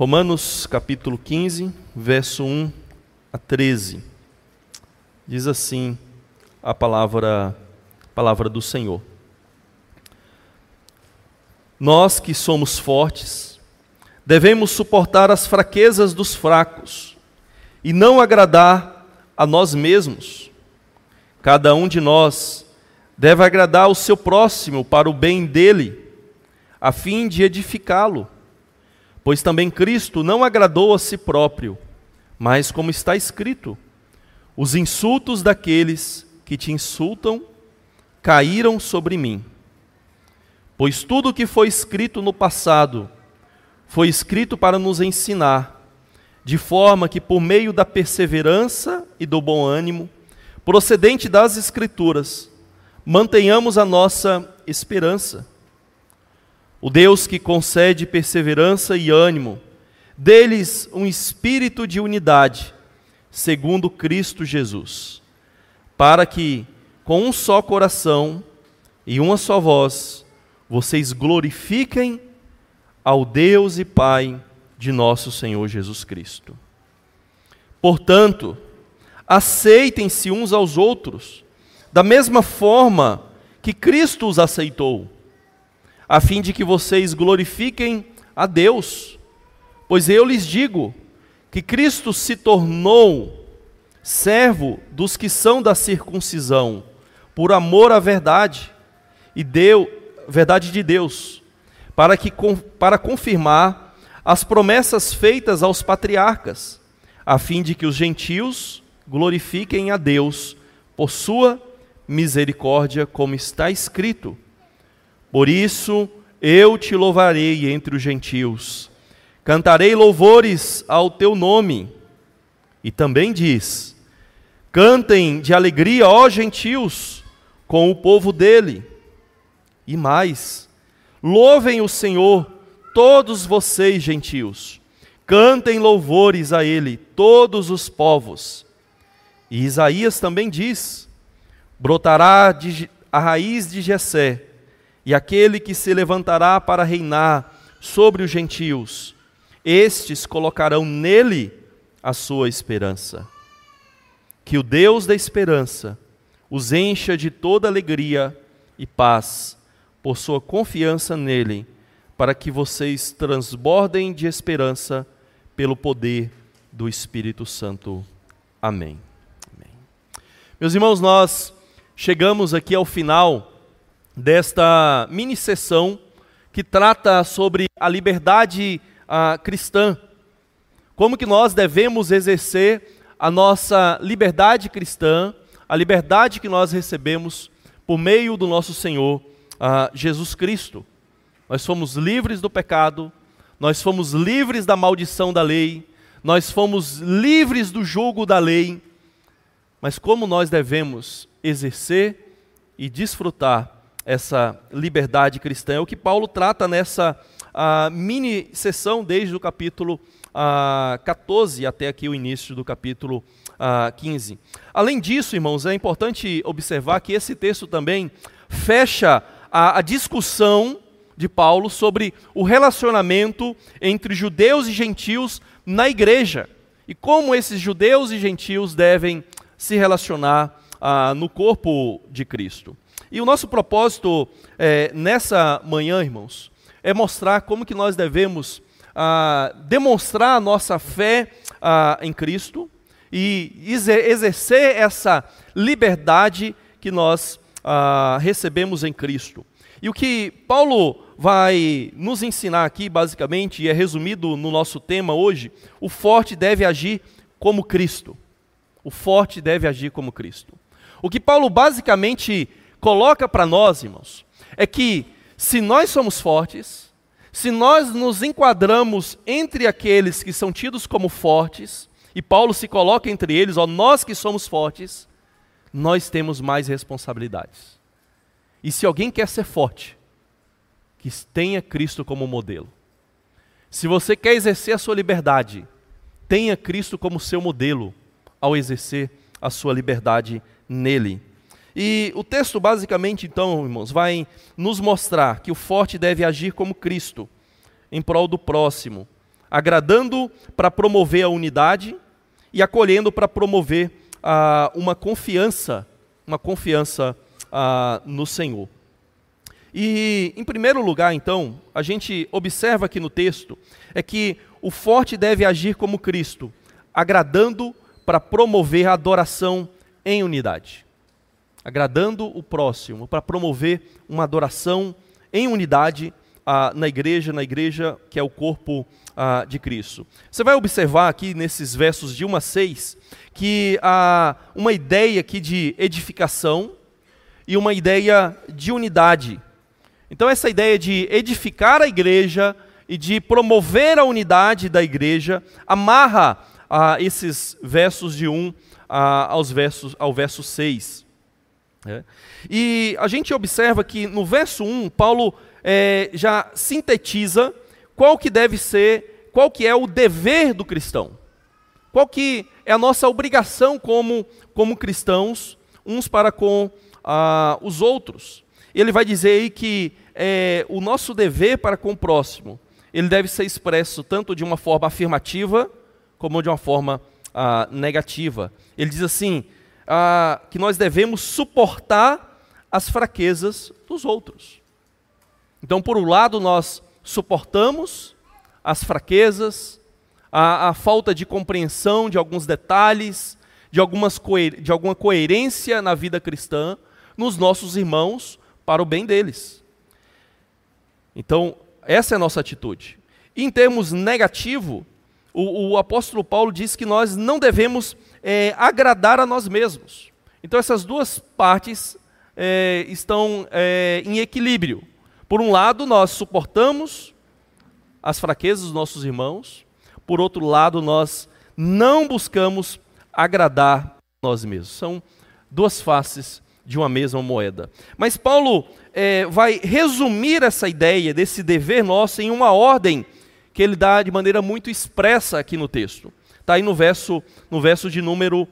Romanos capítulo 15, verso 1 a 13. Diz assim a palavra, palavra do Senhor. Nós que somos fortes, devemos suportar as fraquezas dos fracos e não agradar a nós mesmos. Cada um de nós deve agradar o seu próximo para o bem dele, a fim de edificá-lo Pois também Cristo não agradou a si próprio, mas como está escrito: os insultos daqueles que te insultam caíram sobre mim. Pois tudo o que foi escrito no passado foi escrito para nos ensinar, de forma que por meio da perseverança e do bom ânimo, procedente das Escrituras, mantenhamos a nossa esperança. O Deus que concede perseverança e ânimo, deles um espírito de unidade, segundo Cristo Jesus, para que, com um só coração e uma só voz, vocês glorifiquem ao Deus e Pai de nosso Senhor Jesus Cristo. Portanto, aceitem-se uns aos outros, da mesma forma que Cristo os aceitou a fim de que vocês glorifiquem a Deus. Pois eu lhes digo que Cristo se tornou servo dos que são da circuncisão, por amor à verdade, e deu verdade de Deus, para que para confirmar as promessas feitas aos patriarcas, a fim de que os gentios glorifiquem a Deus por sua misericórdia, como está escrito: por isso eu te louvarei entre os gentios, cantarei louvores ao teu nome. E também diz: cantem de alegria, ó gentios, com o povo dele. E mais, louvem o Senhor, todos vocês, gentios, cantem louvores a ele, todos os povos. E Isaías também diz: brotará de, a raiz de Jessé e aquele que se levantará para reinar sobre os gentios, estes colocarão nele a sua esperança. Que o Deus da esperança os encha de toda alegria e paz por sua confiança nele, para que vocês transbordem de esperança pelo poder do Espírito Santo. Amém. Amém. Meus irmãos, nós chegamos aqui ao final desta mini sessão que trata sobre a liberdade uh, cristã. Como que nós devemos exercer a nossa liberdade cristã, a liberdade que nós recebemos por meio do nosso Senhor uh, Jesus Cristo. Nós fomos livres do pecado, nós fomos livres da maldição da lei, nós fomos livres do jugo da lei. Mas como nós devemos exercer e desfrutar essa liberdade cristã. É o que Paulo trata nessa mini sessão, desde o capítulo 14 até aqui o início do capítulo 15. Além disso, irmãos, é importante observar que esse texto também fecha a, a discussão de Paulo sobre o relacionamento entre judeus e gentios na igreja e como esses judeus e gentios devem se relacionar ah, no corpo de Cristo. E o nosso propósito é, nessa manhã, irmãos, é mostrar como que nós devemos ah, demonstrar a nossa fé ah, em Cristo e exercer essa liberdade que nós ah, recebemos em Cristo. E o que Paulo vai nos ensinar aqui, basicamente, e é resumido no nosso tema hoje, o forte deve agir como Cristo. O forte deve agir como Cristo. O que Paulo basicamente coloca para nós, irmãos, é que se nós somos fortes, se nós nos enquadramos entre aqueles que são tidos como fortes, e Paulo se coloca entre eles, ó, nós que somos fortes, nós temos mais responsabilidades. E se alguém quer ser forte, que tenha Cristo como modelo. Se você quer exercer a sua liberdade, tenha Cristo como seu modelo ao exercer a sua liberdade nele. E o texto, basicamente, então, irmãos, vai nos mostrar que o forte deve agir como Cristo, em prol do próximo, agradando para promover a unidade e acolhendo para promover ah, uma confiança, uma confiança ah, no Senhor. E, em primeiro lugar, então, a gente observa aqui no texto é que o forte deve agir como Cristo, agradando para promover a adoração em unidade. Agradando o próximo, para promover uma adoração em unidade ah, na igreja, na igreja que é o corpo ah, de Cristo. Você vai observar aqui nesses versos de 1 a 6 que há uma ideia aqui de edificação e uma ideia de unidade. Então, essa ideia de edificar a igreja e de promover a unidade da igreja amarra ah, esses versos de 1 ah, aos versos, ao verso 6. É. E a gente observa que no verso 1, Paulo é, já sintetiza qual que deve ser, qual que é o dever do cristão. Qual que é a nossa obrigação como, como cristãos, uns para com ah, os outros. Ele vai dizer aí que é, o nosso dever para com o próximo, ele deve ser expresso tanto de uma forma afirmativa, como de uma forma ah, negativa. Ele diz assim, ah, que nós devemos suportar as fraquezas dos outros. Então, por um lado, nós suportamos as fraquezas, a, a falta de compreensão de alguns detalhes, de, algumas de alguma coerência na vida cristã nos nossos irmãos para o bem deles. Então, essa é a nossa atitude. Em termos negativo, o, o apóstolo Paulo diz que nós não devemos é, agradar a nós mesmos. Então, essas duas partes é, estão é, em equilíbrio. Por um lado, nós suportamos as fraquezas dos nossos irmãos, por outro lado, nós não buscamos agradar nós mesmos. São duas faces de uma mesma moeda. Mas Paulo é, vai resumir essa ideia desse dever nosso em uma ordem que ele dá de maneira muito expressa aqui no texto. Está aí no verso, no verso de número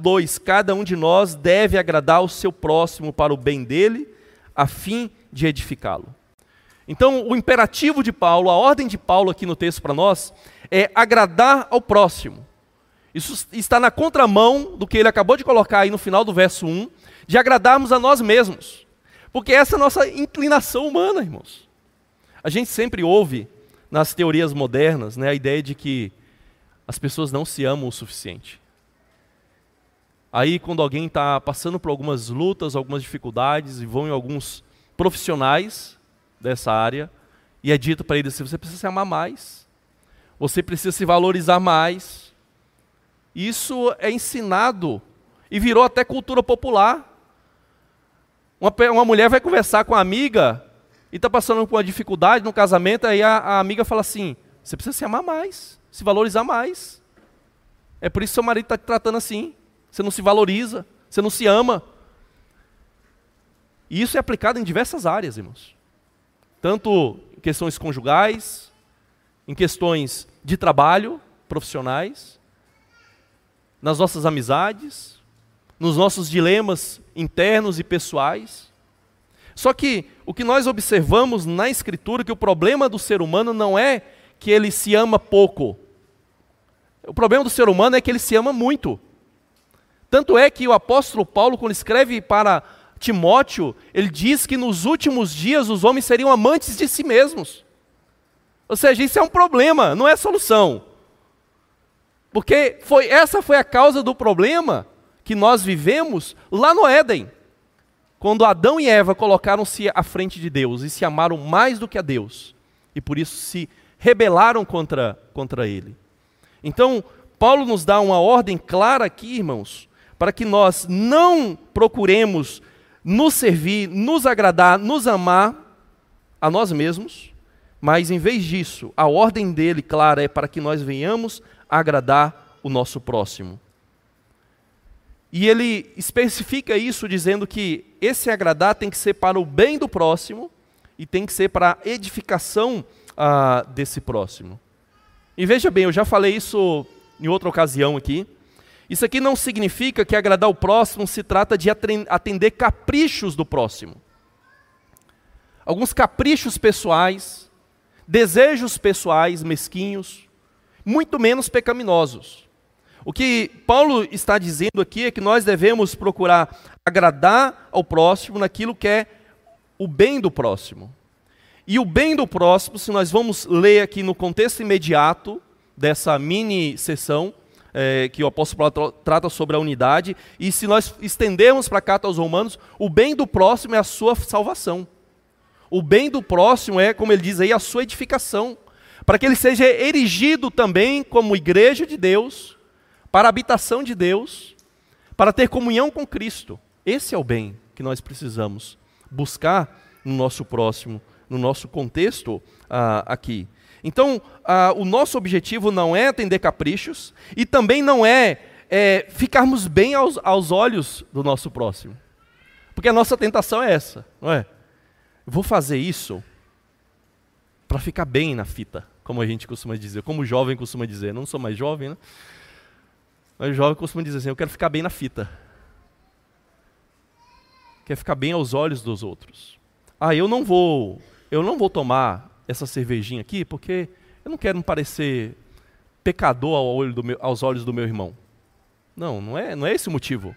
2: ah, Cada um de nós deve agradar o seu próximo para o bem dele, a fim de edificá-lo. Então, o imperativo de Paulo, a ordem de Paulo aqui no texto para nós, é agradar ao próximo. Isso está na contramão do que ele acabou de colocar aí no final do verso 1, de agradarmos a nós mesmos. Porque essa é a nossa inclinação humana, irmãos. A gente sempre ouve nas teorias modernas né, a ideia de que as pessoas não se amam o suficiente. Aí, quando alguém está passando por algumas lutas, algumas dificuldades, e vão em alguns profissionais dessa área e é dito para ele assim: você precisa se amar mais, você precisa se valorizar mais. Isso é ensinado e virou até cultura popular. Uma, uma mulher vai conversar com a amiga e está passando por uma dificuldade no casamento, aí a, a amiga fala assim: você precisa se amar mais, se valorizar mais. É por isso que seu marido está te tratando assim. Você não se valoriza, você não se ama. E isso é aplicado em diversas áreas, irmãos. Tanto em questões conjugais, em questões de trabalho, profissionais, nas nossas amizades, nos nossos dilemas internos e pessoais. Só que o que nós observamos na Escritura, que o problema do ser humano não é que ele se ama pouco. O problema do ser humano é que ele se ama muito. Tanto é que o apóstolo Paulo, quando escreve para Timóteo, ele diz que nos últimos dias os homens seriam amantes de si mesmos. Ou seja, isso é um problema, não é solução. Porque foi, essa foi a causa do problema que nós vivemos lá no Éden. Quando Adão e Eva colocaram-se à frente de Deus e se amaram mais do que a Deus. E por isso se rebelaram contra, contra ele. Então, Paulo nos dá uma ordem clara aqui, irmãos, para que nós não procuremos nos servir, nos agradar, nos amar a nós mesmos, mas em vez disso, a ordem dele, clara, é para que nós venhamos agradar o nosso próximo. E ele especifica isso dizendo que esse agradar tem que ser para o bem do próximo e tem que ser para a edificação ah, desse próximo. E veja bem, eu já falei isso em outra ocasião aqui. Isso aqui não significa que agradar o próximo se trata de atender caprichos do próximo. Alguns caprichos pessoais, desejos pessoais mesquinhos, muito menos pecaminosos. O que Paulo está dizendo aqui é que nós devemos procurar agradar ao próximo naquilo que é o bem do próximo. E o bem do próximo, se nós vamos ler aqui no contexto imediato dessa mini sessão, é, que o apóstolo Paulo trata sobre a unidade, e se nós estendermos para a carta aos romanos, o bem do próximo é a sua salvação. O bem do próximo é, como ele diz aí, a sua edificação, para que ele seja erigido também como igreja de Deus, para a habitação de Deus, para ter comunhão com Cristo. Esse é o bem que nós precisamos buscar no nosso próximo no nosso contexto ah, aqui. Então, ah, o nosso objetivo não é atender caprichos e também não é, é ficarmos bem aos, aos, olhos do nosso próximo. Porque a nossa tentação é essa, não é? Eu vou fazer isso para ficar bem na fita, como a gente costuma dizer, como o jovem costuma dizer. Não sou mais jovem, né? Mas o jovem costuma dizer assim: eu quero ficar bem na fita. Quer ficar bem aos olhos dos outros. Ah, eu não vou eu não vou tomar essa cervejinha aqui porque eu não quero me parecer pecador ao olho meu, aos olhos do meu irmão. Não, não é, não é esse o motivo.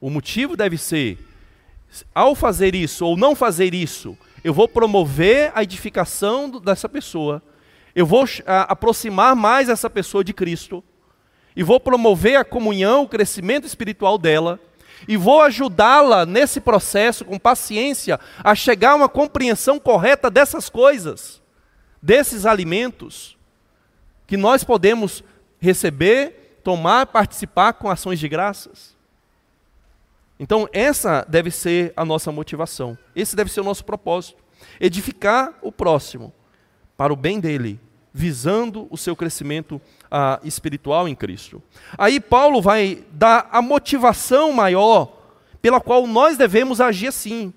O motivo deve ser, ao fazer isso ou não fazer isso, eu vou promover a edificação dessa pessoa, eu vou a, aproximar mais essa pessoa de Cristo, e vou promover a comunhão, o crescimento espiritual dela, e vou ajudá-la nesse processo, com paciência, a chegar a uma compreensão correta dessas coisas, desses alimentos, que nós podemos receber, tomar, participar com ações de graças. Então, essa deve ser a nossa motivação, esse deve ser o nosso propósito: edificar o próximo para o bem dele, visando o seu crescimento ah, espiritual em Cristo. Aí Paulo vai dar a motivação maior pela qual nós devemos agir assim.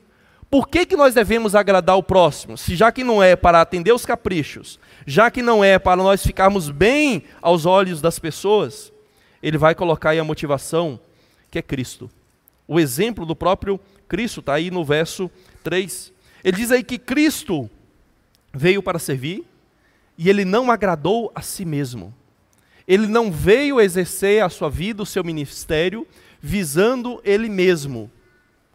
Por que, que nós devemos agradar o próximo? Se já que não é para atender os caprichos, já que não é para nós ficarmos bem aos olhos das pessoas, ele vai colocar aí a motivação que é Cristo. O exemplo do próprio Cristo está aí no verso 3. Ele diz aí que Cristo veio para servir e ele não agradou a si mesmo. Ele não veio exercer a sua vida, o seu ministério, visando ele mesmo,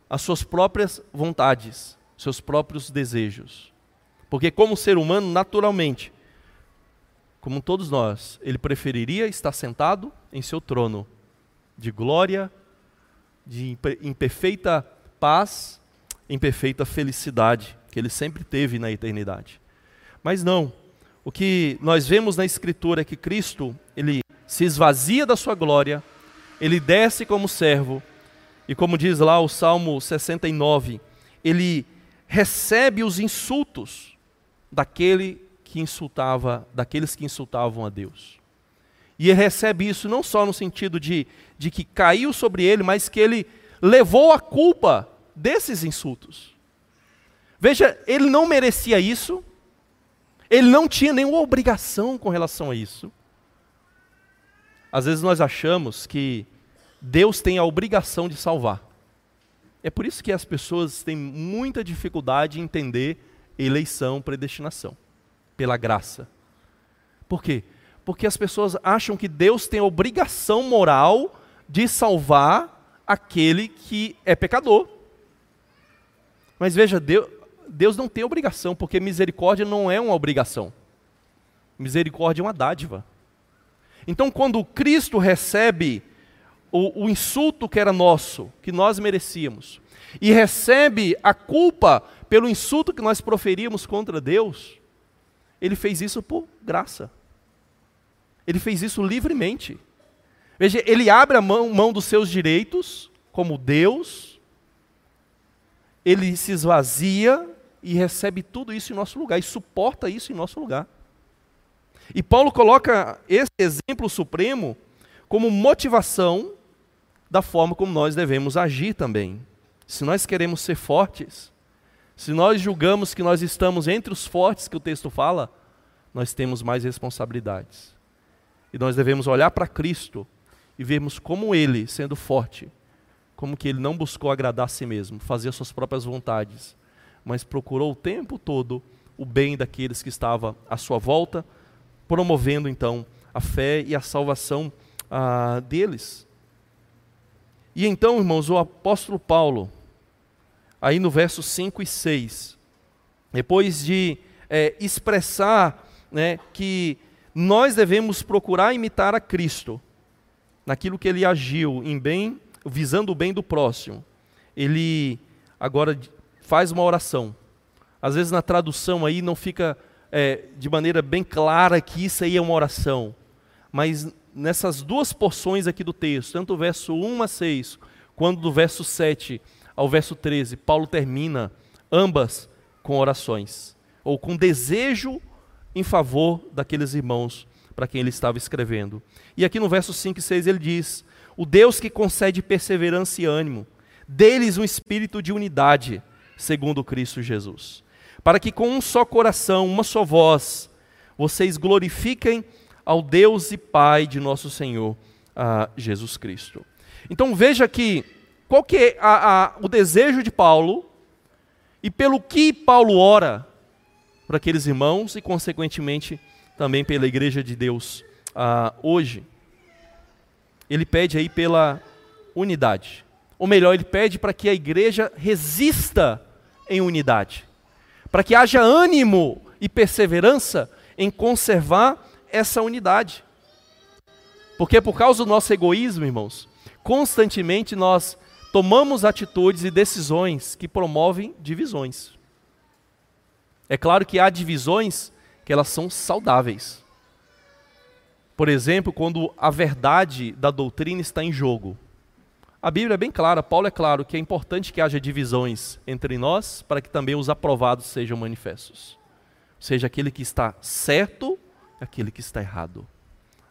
as suas próprias vontades, seus próprios desejos. Porque, como ser humano, naturalmente, como todos nós, ele preferiria estar sentado em seu trono de glória, de em perfeita paz, em perfeita felicidade, que ele sempre teve na eternidade. Mas não, o que nós vemos na Escritura é que Cristo, ele se esvazia da sua glória, ele desce como servo, e como diz lá o Salmo 69, ele recebe os insultos daquele que insultava, daqueles que insultavam a Deus. E ele recebe isso não só no sentido de, de que caiu sobre ele, mas que ele levou a culpa desses insultos. Veja, ele não merecia isso, ele não tinha nenhuma obrigação com relação a isso. Às vezes nós achamos que Deus tem a obrigação de salvar. É por isso que as pessoas têm muita dificuldade em entender eleição, predestinação, pela graça. Por quê? Porque as pessoas acham que Deus tem a obrigação moral de salvar aquele que é pecador. Mas veja, Deus, Deus não tem obrigação, porque misericórdia não é uma obrigação. Misericórdia é uma dádiva. Então, quando Cristo recebe o, o, insulto que era nosso, que nós merecíamos, e recebe a culpa pelo insulto que nós proferíamos contra Deus, ele fez isso por graça. Ele fez isso livremente. Veja, ele abre a mão, mão dos seus direitos como Deus, ele se esvazia e recebe tudo isso em nosso lugar e suporta isso em nosso lugar. E Paulo coloca esse exemplo supremo como motivação da forma como nós devemos agir também. Se nós queremos ser fortes, se nós julgamos que nós estamos entre os fortes que o texto fala, nós temos mais responsabilidades. E nós devemos olhar para Cristo e vermos como ele, sendo forte, como que ele não buscou agradar a si mesmo, fazer suas próprias vontades, mas procurou o tempo todo o bem daqueles que estavam à sua volta, promovendo então a fé e a salvação ah, deles. E então, irmãos, o apóstolo Paulo, aí no versos 5 e 6, depois de é, expressar né, que nós devemos procurar imitar a Cristo naquilo que ele agiu em bem, visando o bem do próximo, ele agora faz uma oração. Às vezes na tradução aí não fica é, de maneira bem clara que isso aí é uma oração, mas nessas duas porções aqui do texto, tanto o verso 1 a 6, quanto do verso 7 ao verso 13, Paulo termina ambas com orações, ou com desejo em favor daqueles irmãos para quem ele estava escrevendo. E aqui no verso 5 e 6 ele diz: O Deus que concede perseverança e ânimo, deles um espírito de unidade, segundo Cristo Jesus, para que com um só coração, uma só voz, vocês glorifiquem ao Deus e Pai de nosso Senhor Jesus Cristo. Então veja que qual que é a, a, o desejo de Paulo e pelo que Paulo ora para aqueles irmãos e consequentemente também pela igreja de Deus hoje. Ele pede aí pela unidade. Ou melhor, ele pede para que a igreja resista em unidade. Para que haja ânimo e perseverança em conservar essa unidade. Porque por causa do nosso egoísmo, irmãos, constantemente nós tomamos atitudes e decisões que promovem divisões. É claro que há divisões que elas são saudáveis. Por exemplo, quando a verdade da doutrina está em jogo. A Bíblia é bem clara, Paulo é claro que é importante que haja divisões entre nós para que também os aprovados sejam manifestos. Seja aquele que está certo, aquele que está errado.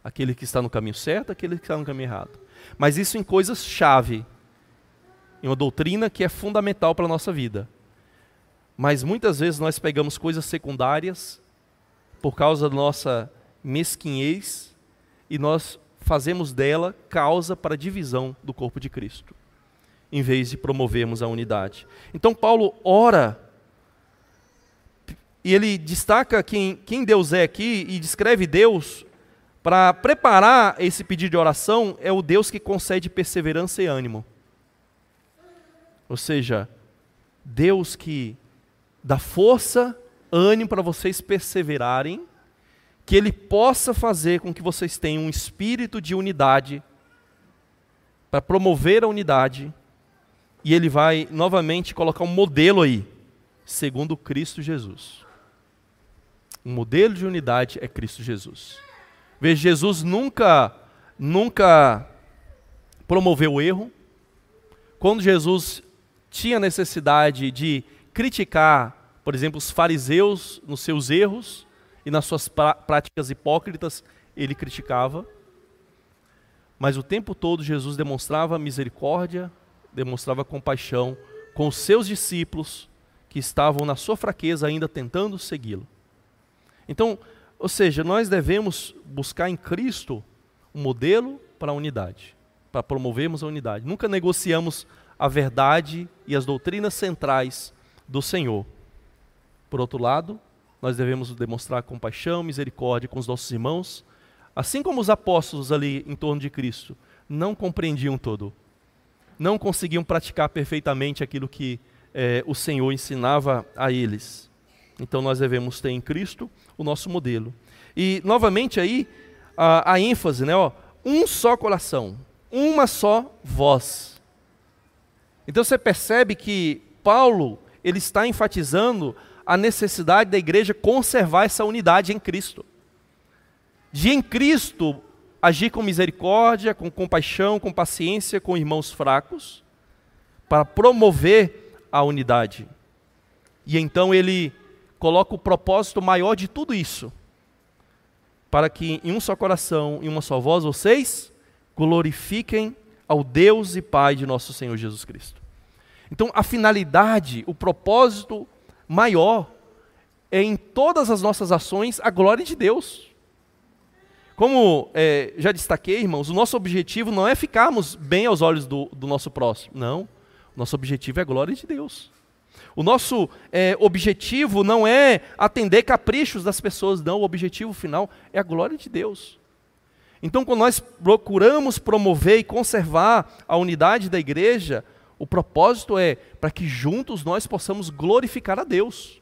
Aquele que está no caminho certo, aquele que está no caminho errado. Mas isso em coisas-chave, em uma doutrina que é fundamental para a nossa vida. Mas muitas vezes nós pegamos coisas secundárias por causa da nossa mesquinhez e nós fazemos dela causa para a divisão do corpo de Cristo, em vez de promovermos a unidade. Então Paulo ora e ele destaca quem, quem Deus é aqui e descreve Deus para preparar esse pedido de oração é o Deus que concede perseverança e ânimo. Ou seja, Deus que dá força ânimo para vocês perseverarem, que Ele possa fazer com que vocês tenham um espírito de unidade, para promover a unidade, e Ele vai novamente colocar um modelo aí, segundo Cristo Jesus. O modelo de unidade é Cristo Jesus. Veja, Jesus nunca, nunca promoveu o erro. Quando Jesus tinha necessidade de criticar por exemplo, os fariseus nos seus erros e nas suas práticas hipócritas, ele criticava. Mas o tempo todo Jesus demonstrava misericórdia, demonstrava compaixão com os seus discípulos que estavam na sua fraqueza ainda tentando segui-lo. Então, ou seja, nós devemos buscar em Cristo um modelo para a unidade, para promovermos a unidade. Nunca negociamos a verdade e as doutrinas centrais do Senhor. Por outro lado, nós devemos demonstrar compaixão, misericórdia com os nossos irmãos, assim como os apóstolos ali em torno de Cristo não compreendiam todo, não conseguiam praticar perfeitamente aquilo que é, o Senhor ensinava a eles. Então nós devemos ter em Cristo o nosso modelo. E novamente aí a, a ênfase, né? Ó, um só coração, uma só voz. Então você percebe que Paulo ele está enfatizando a necessidade da igreja conservar essa unidade em Cristo. De em Cristo agir com misericórdia, com compaixão, com paciência com irmãos fracos, para promover a unidade. E então ele coloca o propósito maior de tudo isso, para que em um só coração, em uma só voz, vocês glorifiquem ao Deus e Pai de nosso Senhor Jesus Cristo. Então, a finalidade, o propósito maior é em todas as nossas ações a glória de Deus. Como é, já destaquei, irmãos, o nosso objetivo não é ficarmos bem aos olhos do, do nosso próximo. Não. Nosso objetivo é a glória de Deus. O nosso é, objetivo não é atender caprichos das pessoas, não. O objetivo final é a glória de Deus. Então, quando nós procuramos promover e conservar a unidade da igreja, o propósito é para que juntos nós possamos glorificar a Deus.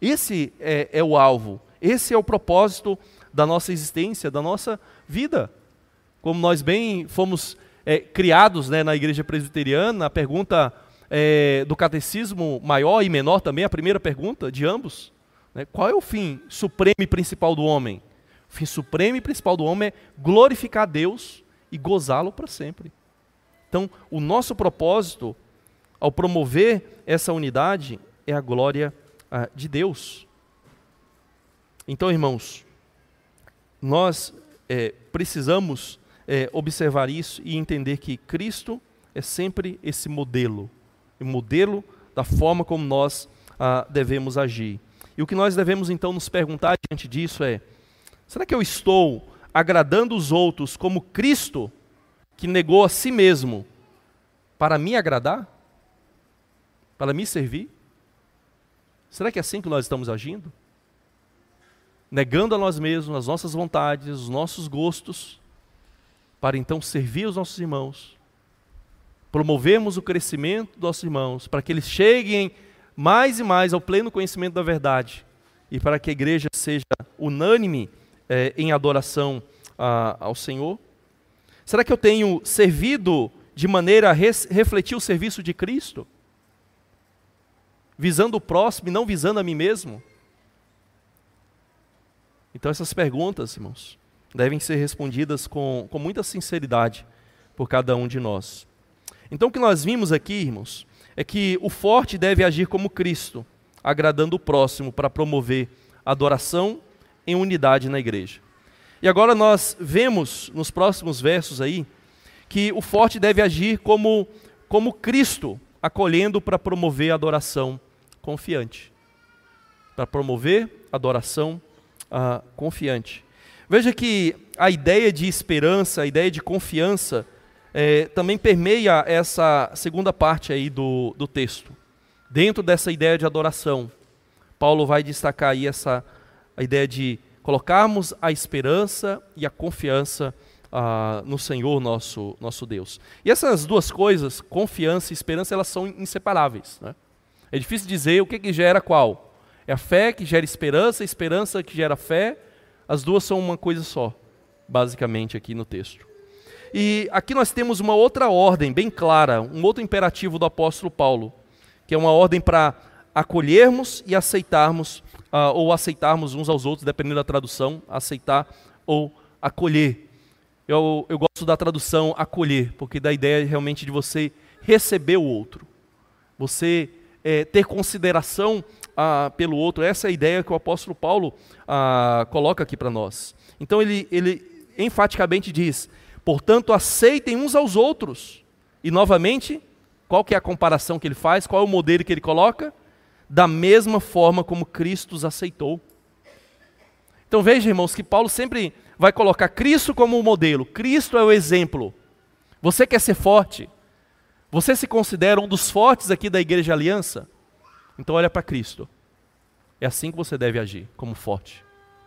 Esse é, é o alvo, esse é o propósito da nossa existência, da nossa vida. Como nós bem fomos é, criados né, na igreja presbiteriana, a pergunta é, do catecismo maior e menor também, a primeira pergunta de ambos. Né, qual é o fim supremo e principal do homem? O fim supremo e principal do homem é glorificar a Deus e gozá-lo para sempre. Então, o nosso propósito, ao promover essa unidade, é a glória ah, de Deus. Então, irmãos, nós é, precisamos é, observar isso e entender que Cristo é sempre esse modelo, o modelo da forma como nós ah, devemos agir. E o que nós devemos então nos perguntar diante disso é: será que eu estou agradando os outros como Cristo, que negou a si mesmo, para me agradar? Para me servir? Será que é assim que nós estamos agindo? Negando a nós mesmos, as nossas vontades, os nossos gostos, para então servir os nossos irmãos, promovermos o crescimento dos nossos irmãos, para que eles cheguem mais e mais ao pleno conhecimento da verdade e para que a igreja seja unânime eh, em adoração ao Senhor? Será que eu tenho servido de maneira a res, refletir o serviço de Cristo? Visando o próximo e não visando a mim mesmo? Então, essas perguntas, irmãos, devem ser respondidas com, com muita sinceridade por cada um de nós. Então, o que nós vimos aqui, irmãos, é que o forte deve agir como Cristo, agradando o próximo para promover adoração em unidade na igreja. E agora nós vemos nos próximos versos aí que o forte deve agir como, como Cristo, acolhendo para promover adoração confiante. Para promover adoração uh, confiante. Veja que a ideia de esperança, a ideia de confiança, é, também permeia essa segunda parte aí do, do texto. Dentro dessa ideia de adoração, Paulo vai destacar aí essa a ideia de colocarmos a esperança e a confiança ah, no Senhor nosso, nosso Deus. E essas duas coisas, confiança e esperança, elas são inseparáveis. Né? É difícil dizer o que, que gera qual. É a fé que gera esperança, a esperança que gera fé, as duas são uma coisa só, basicamente, aqui no texto. E aqui nós temos uma outra ordem bem clara, um outro imperativo do apóstolo Paulo, que é uma ordem para acolhermos e aceitarmos, uh, ou aceitarmos uns aos outros, dependendo da tradução, aceitar ou acolher. Eu, eu gosto da tradução acolher, porque dá a ideia realmente de você receber o outro, você é, ter consideração ah, pelo outro. Essa é a ideia que o apóstolo Paulo ah, coloca aqui para nós. Então ele, ele enfaticamente diz: portanto, aceitem uns aos outros. E novamente, qual que é a comparação que ele faz? Qual é o modelo que ele coloca? Da mesma forma como Cristo os aceitou. Então veja, irmãos, que Paulo sempre vai colocar Cristo como o modelo. Cristo é o exemplo. Você quer ser forte? Você se considera um dos fortes aqui da Igreja Aliança? Então olha para Cristo. É assim que você deve agir, como forte,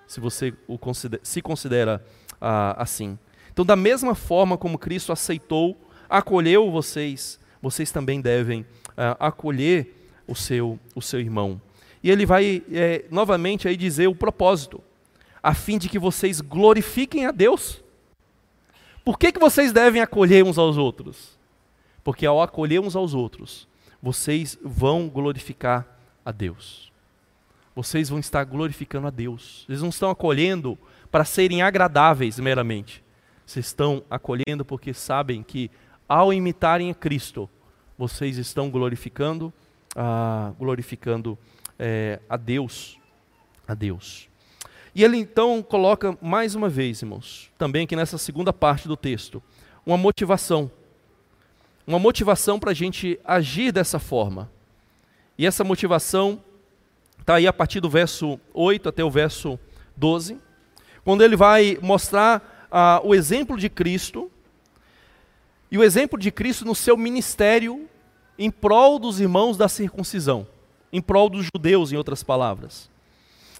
se você considera, se considera ah, assim. Então, da mesma forma como Cristo aceitou, acolheu vocês, vocês também devem ah, acolher o seu, o seu irmão. E ele vai é, novamente aí dizer o propósito, a fim de que vocês glorifiquem a Deus. Por que, que vocês devem acolher uns aos outros? Porque ao acolher uns aos outros, vocês vão glorificar a Deus. Vocês vão estar glorificando a Deus. Eles não estão acolhendo para serem agradáveis meramente. Vocês estão acolhendo porque sabem que ao imitarem a Cristo, vocês estão glorificando, ah, glorificando é, a Deus, a Deus. E ele então coloca mais uma vez, irmãos, também aqui nessa segunda parte do texto, uma motivação uma motivação para a gente agir dessa forma. E essa motivação está aí a partir do verso 8 até o verso 12, quando ele vai mostrar ah, o exemplo de Cristo, e o exemplo de Cristo no seu ministério em prol dos irmãos da circuncisão, em prol dos judeus, em outras palavras.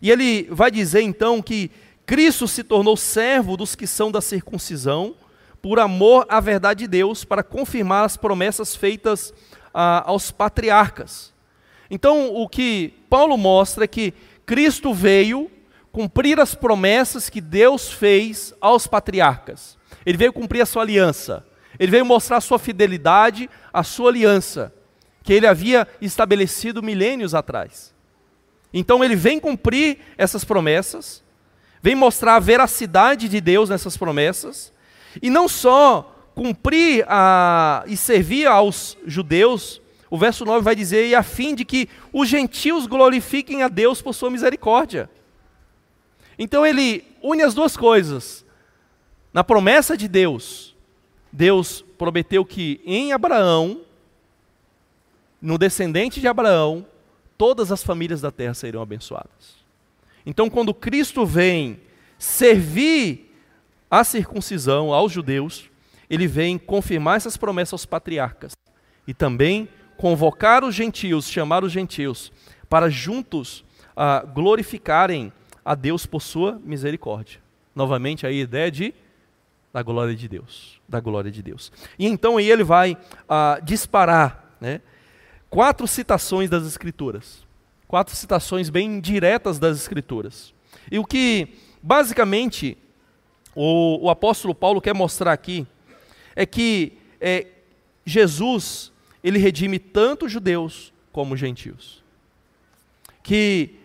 E ele vai dizer então que Cristo se tornou servo dos que são da circuncisão, por amor à verdade de Deus, para confirmar as promessas feitas ah, aos patriarcas. Então, o que Paulo mostra é que Cristo veio cumprir as promessas que Deus fez aos patriarcas. Ele veio cumprir a sua aliança. Ele veio mostrar a sua fidelidade, a sua aliança, que ele havia estabelecido milênios atrás. Então ele vem cumprir essas promessas, vem mostrar a veracidade de Deus nessas promessas, e não só cumprir a, e servir aos judeus, o verso 9 vai dizer, e a fim de que os gentios glorifiquem a Deus por sua misericórdia. Então ele une as duas coisas. Na promessa de Deus, Deus prometeu que em Abraão, no descendente de Abraão, todas as famílias da terra serão abençoadas. Então, quando Cristo vem servir a circuncisão aos judeus, ele vem confirmar essas promessas aos patriarcas e também convocar os gentios, chamar os gentios para juntos uh, glorificarem a Deus por sua misericórdia. Novamente a ideia de da glória de Deus, da glória de Deus. E então aí ele vai uh, disparar, né, quatro citações das Escrituras, quatro citações bem diretas das Escrituras. E o que basicamente o, o apóstolo Paulo quer mostrar aqui é que é, Jesus ele redime tanto judeus como gentios. Que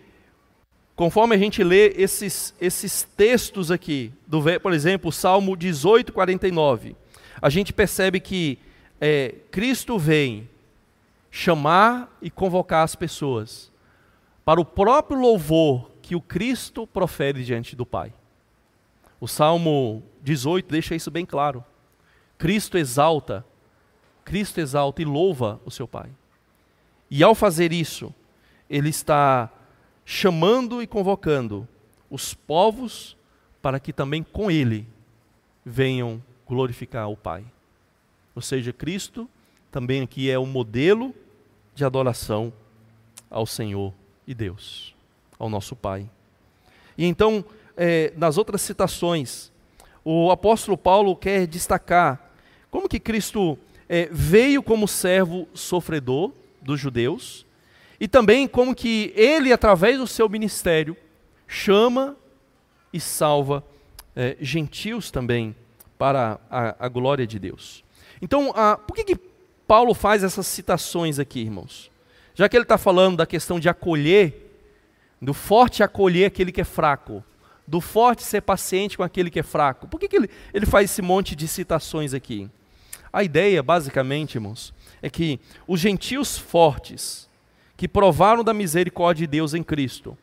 Conforme a gente lê esses, esses textos aqui, do, por exemplo, Salmo 18, 49, a gente percebe que é, Cristo vem chamar e convocar as pessoas para o próprio louvor que o Cristo profere diante do Pai. O Salmo 18 deixa isso bem claro. Cristo exalta, Cristo exalta e louva o seu Pai. E ao fazer isso, ele está chamando e convocando os povos para que também com ele venham glorificar o Pai. Ou seja, Cristo também aqui é o modelo de adoração ao Senhor e Deus, ao nosso Pai. E então, é, nas outras citações, o apóstolo Paulo quer destacar como que Cristo é, veio como servo sofredor dos judeus, e também como que ele, através do seu ministério, chama e salva é, gentios também para a, a, glória de Deus. Então, a, por que, que Paulo faz essas citações aqui, irmãos? Já que ele está falando da questão de acolher, do forte acolher aquele que é fraco, do forte ser paciente com aquele que é fraco. Por que, que ele, ele faz esse monte de citações aqui? A ideia, basicamente, irmãos, é que os gentios fortes, que provaram da misericórdia de Deus em Cristo,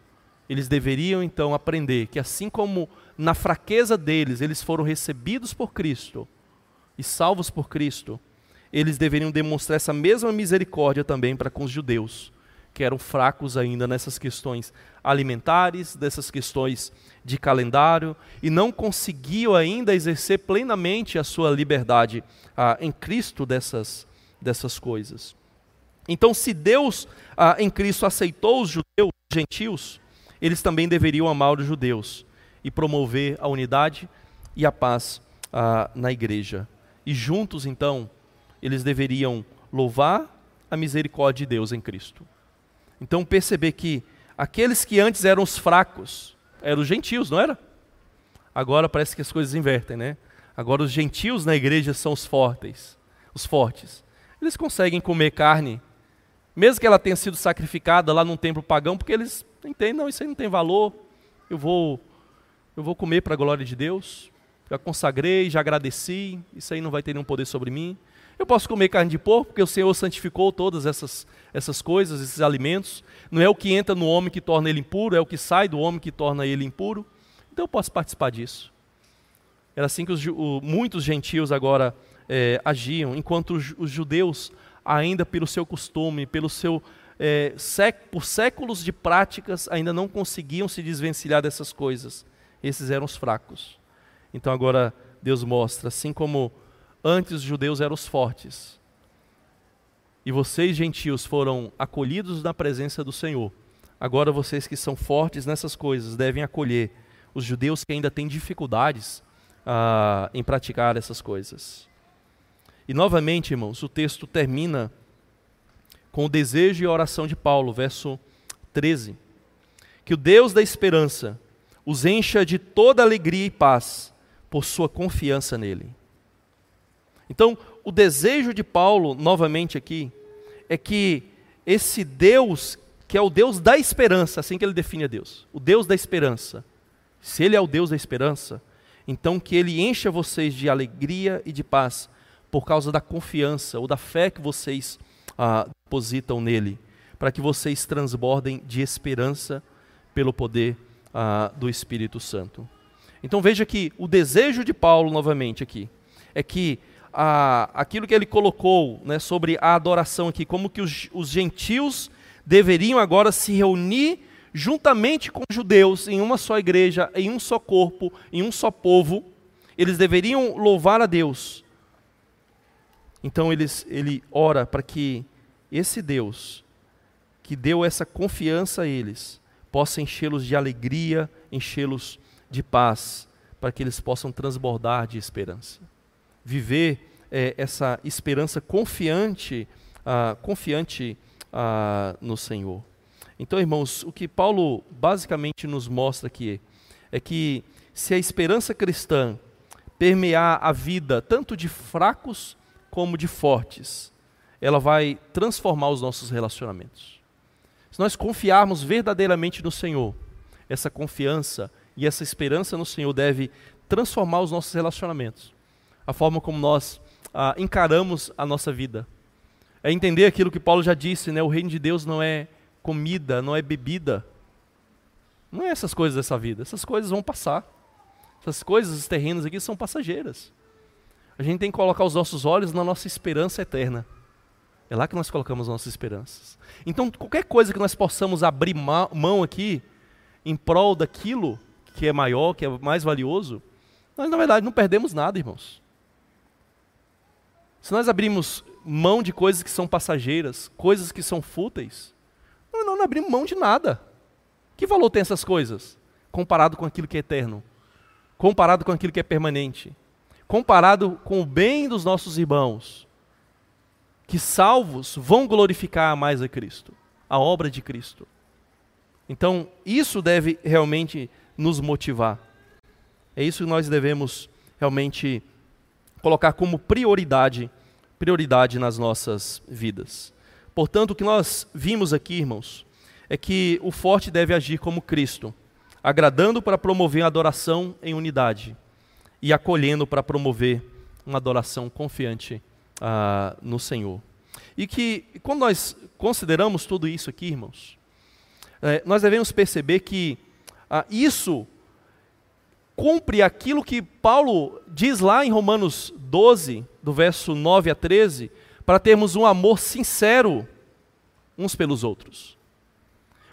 eles deveriam então aprender que, assim como na fraqueza deles eles foram recebidos por Cristo e salvos por Cristo, eles deveriam demonstrar essa mesma misericórdia também para com os judeus, que eram fracos ainda nessas questões alimentares, dessas questões de calendário, e não conseguiam ainda exercer plenamente a sua liberdade ah, em Cristo dessas, dessas coisas. Então, se Deus ah, em Cristo aceitou os judeus, os gentios, eles também deveriam amar os judeus e promover a unidade e a paz ah, na igreja. E juntos, então, eles deveriam louvar a misericórdia de Deus em Cristo. Então, perceber que aqueles que antes eram os fracos eram os gentios, não era? Agora parece que as coisas invertem, né? Agora os gentios na igreja são os fortes, os fortes. Eles conseguem comer carne mesmo que ela tenha sido sacrificada lá num templo pagão, porque eles entendem, não, isso aí não tem valor, eu vou, eu vou comer para a glória de Deus, já consagrei, já agradeci, isso aí não vai ter nenhum poder sobre mim. Eu posso comer carne de porco, porque o Senhor santificou todas essas, essas coisas, esses alimentos. Não é o que entra no homem que torna ele impuro, é o que sai do homem que torna ele impuro. Então eu posso participar disso. Era assim que os, o, muitos gentios agora é, agiam, enquanto os, os judeus ainda pelo seu costume, pelo seu é, sec, por séculos de práticas, ainda não conseguiam se desvencilhar dessas coisas. Esses eram os fracos. Então agora Deus mostra, assim como antes os judeus eram os fortes, e vocês, gentios, foram acolhidos na presença do Senhor. Agora, vocês que são fortes nessas coisas devem acolher os judeus que ainda têm dificuldades ah, em praticar essas coisas. E novamente, irmãos, o texto termina com o desejo e a oração de Paulo, verso 13. Que o Deus da esperança os encha de toda alegria e paz por sua confiança nele. Então, o desejo de Paulo, novamente aqui, é que esse Deus, que é o Deus da esperança, assim que ele define a Deus, o Deus da esperança, se ele é o Deus da esperança, então que ele encha vocês de alegria e de paz por causa da confiança ou da fé que vocês ah, depositam nele, para que vocês transbordem de esperança pelo poder ah, do Espírito Santo. Então veja que o desejo de Paulo, novamente aqui, é que ah, aquilo que ele colocou né, sobre a adoração aqui, como que os, os gentios deveriam agora se reunir juntamente com os judeus em uma só igreja, em um só corpo, em um só povo, eles deveriam louvar a Deus. Então eles, ele ora para que esse Deus, que deu essa confiança a eles, possa enchê-los de alegria, enchê-los de paz, para que eles possam transbordar de esperança. Viver é, essa esperança confiante, ah, confiante ah, no Senhor. Então, irmãos, o que Paulo basicamente nos mostra aqui é que se a esperança cristã permear a vida tanto de fracos como de fortes, ela vai transformar os nossos relacionamentos. Se nós confiarmos verdadeiramente no Senhor, essa confiança e essa esperança no Senhor deve transformar os nossos relacionamentos, a forma como nós ah, encaramos a nossa vida. É entender aquilo que Paulo já disse, né? O reino de Deus não é comida, não é bebida. Não é essas coisas dessa vida. Essas coisas vão passar. Essas coisas terrenas aqui são passageiras. A gente tem que colocar os nossos olhos na nossa esperança eterna. É lá que nós colocamos nossas esperanças. Então, qualquer coisa que nós possamos abrir mão aqui, em prol daquilo que é maior, que é mais valioso, nós, na verdade, não perdemos nada, irmãos. Se nós abrimos mão de coisas que são passageiras, coisas que são fúteis, nós não abrimos mão de nada. Que valor tem essas coisas? Comparado com aquilo que é eterno, comparado com aquilo que é permanente, comparado com o bem dos nossos irmãos, que salvos vão glorificar mais a Cristo, a obra de Cristo. Então, isso deve realmente nos motivar. É isso que nós devemos realmente colocar como prioridade, prioridade nas nossas vidas. Portanto, o que nós vimos aqui, irmãos, é que o forte deve agir como Cristo, agradando para promover a adoração em unidade e acolhendo para promover uma adoração confiante ah, no Senhor. E que, quando nós consideramos tudo isso aqui, irmãos, é, nós devemos perceber que ah, isso cumpre aquilo que Paulo diz lá em Romanos 12, do verso 9 a 13, para termos um amor sincero uns pelos outros.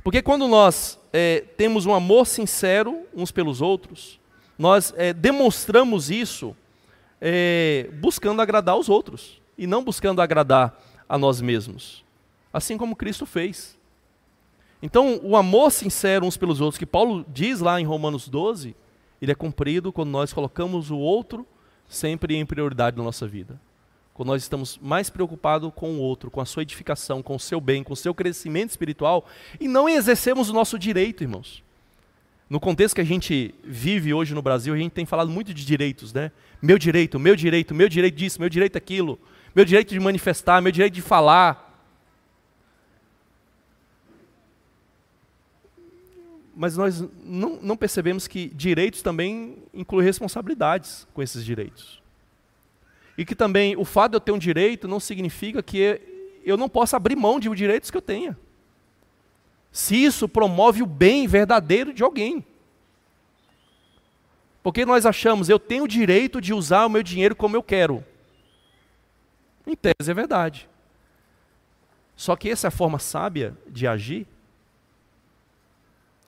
Porque quando nós é, temos um amor sincero uns pelos outros, nós é, demonstramos isso é, buscando agradar os outros e não buscando agradar a nós mesmos, assim como Cristo fez. Então, o amor sincero uns pelos outros, que Paulo diz lá em Romanos 12, ele é cumprido quando nós colocamos o outro sempre em prioridade na nossa vida. Quando nós estamos mais preocupados com o outro, com a sua edificação, com o seu bem, com o seu crescimento espiritual, e não exercemos o nosso direito, irmãos. No contexto que a gente vive hoje no Brasil, a gente tem falado muito de direitos, né? Meu direito, meu direito, meu direito disso, meu direito aquilo, meu direito de manifestar, meu direito de falar. Mas nós não, não percebemos que direitos também incluem responsabilidades com esses direitos. E que também o fato de eu ter um direito não significa que eu não possa abrir mão de direitos que eu tenha se isso promove o bem verdadeiro de alguém. Porque nós achamos, eu tenho o direito de usar o meu dinheiro como eu quero. Em tese é verdade. Só que essa é a forma sábia de agir?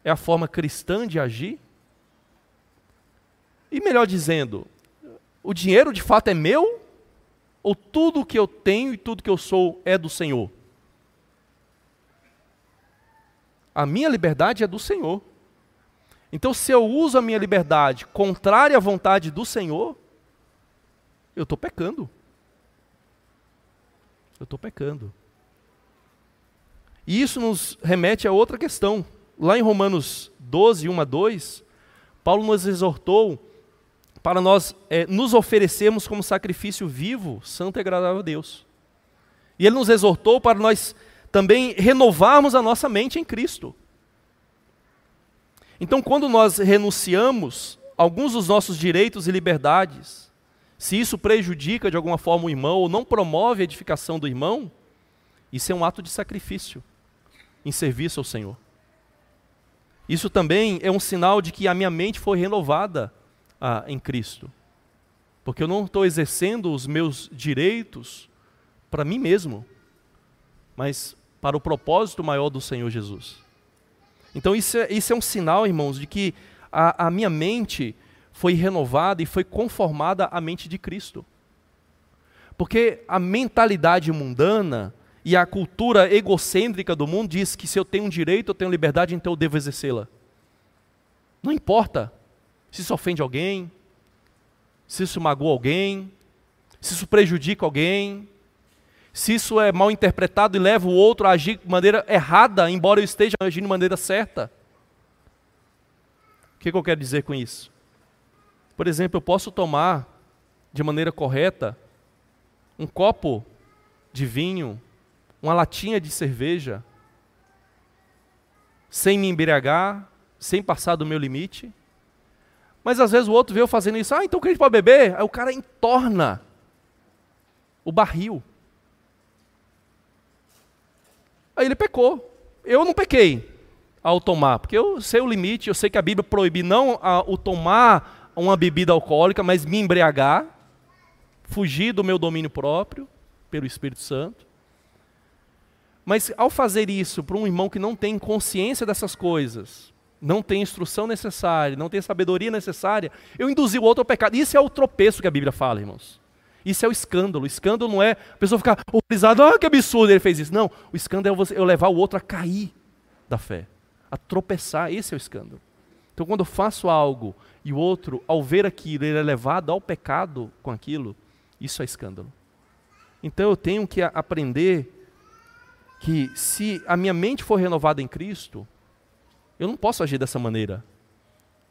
É a forma cristã de agir? E melhor dizendo, o dinheiro de fato é meu Ou tudo que eu tenho e tudo que eu sou é do Senhor? A minha liberdade é do Senhor. Então, se eu uso a minha liberdade contrária à vontade do Senhor, eu estou pecando. Eu estou pecando. E isso nos remete a outra questão. Lá em Romanos 12, 1 a 2, Paulo nos exortou para nós é, nos oferecermos como sacrifício vivo, santo e agradável a Deus. E ele nos exortou para nós também renovarmos a nossa mente em Cristo. Então, quando nós renunciamos alguns dos nossos direitos e liberdades, se isso prejudica de alguma forma o irmão ou não promove a edificação do irmão, isso é um ato de sacrifício em serviço ao Senhor. Isso também é um sinal de que a minha mente foi renovada ah, em Cristo. Porque eu não estou exercendo os meus direitos para mim mesmo, mas para o propósito maior do Senhor Jesus. Então, isso é, isso é um sinal, irmãos, de que a, a minha mente foi renovada e foi conformada à mente de Cristo. Porque a mentalidade mundana e a cultura egocêntrica do mundo diz que se eu tenho um direito, eu tenho liberdade, então eu devo exercê-la. Não importa se isso ofende alguém, se isso magoa alguém, se isso prejudica alguém, se isso é mal interpretado e leva o outro a agir de maneira errada, embora eu esteja agindo de maneira certa. O que, que eu quero dizer com isso? Por exemplo, eu posso tomar de maneira correta um copo de vinho, uma latinha de cerveja, sem me embriagar, sem passar do meu limite. Mas às vezes o outro vê eu fazendo isso, ah, então o crente pode beber? Aí o cara entorna o barril. Aí ele pecou. Eu não pequei ao tomar, porque eu sei o limite, eu sei que a Bíblia proíbe não a, o tomar uma bebida alcoólica, mas me embriagar, fugir do meu domínio próprio pelo Espírito Santo. Mas ao fazer isso para um irmão que não tem consciência dessas coisas, não tem instrução necessária, não tem sabedoria necessária, eu induzi o outro ao pecado. Isso é o tropeço que a Bíblia fala, irmãos. Isso é o escândalo. O escândalo não é a pessoa ficar horrorizada, ah, que absurdo ele fez isso. Não, o escândalo é você, eu levar o outro a cair da fé, a tropeçar. Esse é o escândalo. Então, quando eu faço algo e o outro, ao ver aquilo, ele é levado ao pecado com aquilo, isso é escândalo. Então, eu tenho que aprender que se a minha mente for renovada em Cristo, eu não posso agir dessa maneira,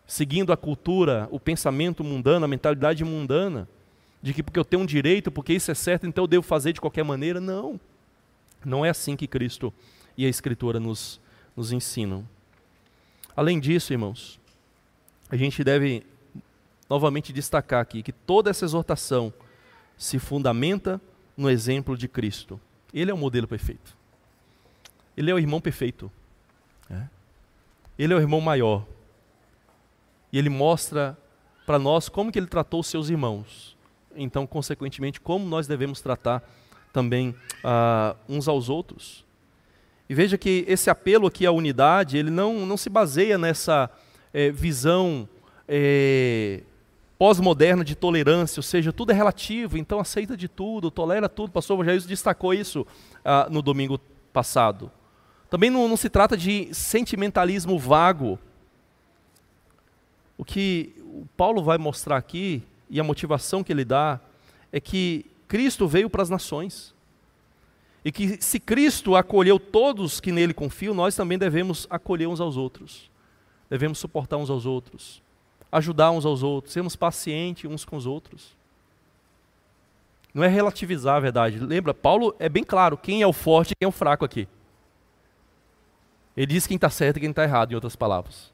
seguindo a cultura, o pensamento mundano, a mentalidade mundana de que porque eu tenho um direito, porque isso é certo, então eu devo fazer de qualquer maneira. Não. Não é assim que Cristo e a Escritura nos, nos ensinam. Além disso, irmãos, a gente deve novamente destacar aqui que toda essa exortação se fundamenta no exemplo de Cristo. Ele é o modelo perfeito. Ele é o irmão perfeito. É. Ele é o irmão maior. E ele mostra para nós como que ele tratou os seus irmãos então, consequentemente, como nós devemos tratar também uh, uns aos outros. E veja que esse apelo aqui à unidade, ele não, não se baseia nessa é, visão é, pós-moderna de tolerância, ou seja, tudo é relativo, então aceita de tudo, tolera tudo. O pastor Jair destacou isso uh, no domingo passado. Também não, não se trata de sentimentalismo vago. O que o Paulo vai mostrar aqui e a motivação que ele dá é que Cristo veio para as nações. E que se Cristo acolheu todos que nele confiam, nós também devemos acolher uns aos outros. Devemos suportar uns aos outros, ajudar uns aos outros, sermos pacientes uns com os outros. Não é relativizar a verdade. Lembra, Paulo é bem claro quem é o forte e quem é o fraco aqui. Ele diz quem está certo e quem está errado, em outras palavras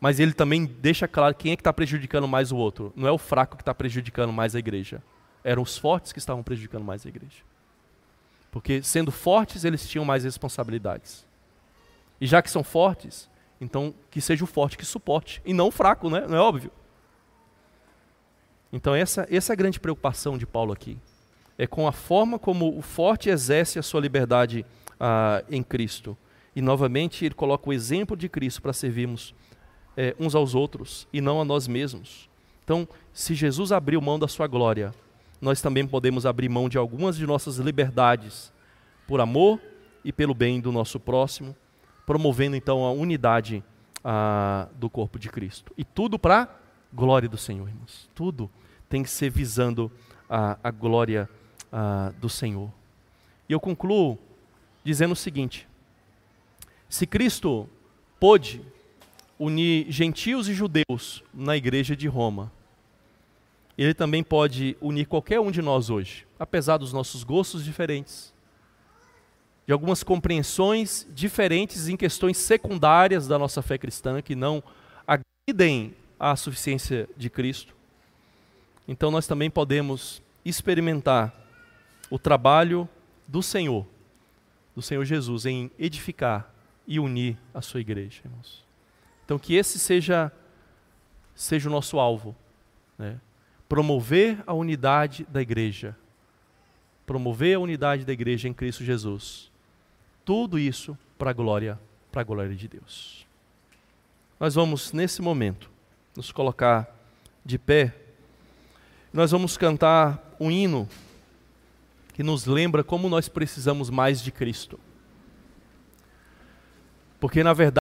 mas ele também deixa claro quem é que está prejudicando mais o outro. Não é o fraco que está prejudicando mais a igreja. Eram os fortes que estavam prejudicando mais a igreja. Porque sendo fortes, eles tinham mais responsabilidades. E já que são fortes, então que seja o forte que suporte, e não o fraco, né? não é óbvio? Então essa, essa é a grande preocupação de Paulo aqui. É com a forma como o forte exerce a sua liberdade ah, em Cristo. E novamente ele coloca o exemplo de Cristo para servirmos é, uns aos outros e não a nós mesmos. Então, se Jesus abriu mão da sua glória, nós também podemos abrir mão de algumas de nossas liberdades por amor e pelo bem do nosso próximo, promovendo então a unidade ah, do corpo de Cristo. E tudo para glória do Senhor, irmãos. Tudo tem que ser visando a, a glória ah, do Senhor. E eu concluo dizendo o seguinte: se Cristo pôde unir gentios e judeus na igreja de Roma, ele também pode unir qualquer um de nós hoje, apesar dos nossos gostos diferentes, de algumas compreensões diferentes em questões secundárias da nossa fé cristã que não agridem a suficiência de Cristo. Então nós também podemos experimentar o trabalho do Senhor, do Senhor Jesus em edificar e unir a sua igreja, irmãos. Então que esse seja seja o nosso alvo, né? promover a unidade da igreja, promover a unidade da igreja em Cristo Jesus. Tudo isso para a glória, para a glória de Deus. Nós vamos nesse momento nos colocar de pé. Nós vamos cantar um hino que nos lembra como nós precisamos mais de Cristo. Porque na verdade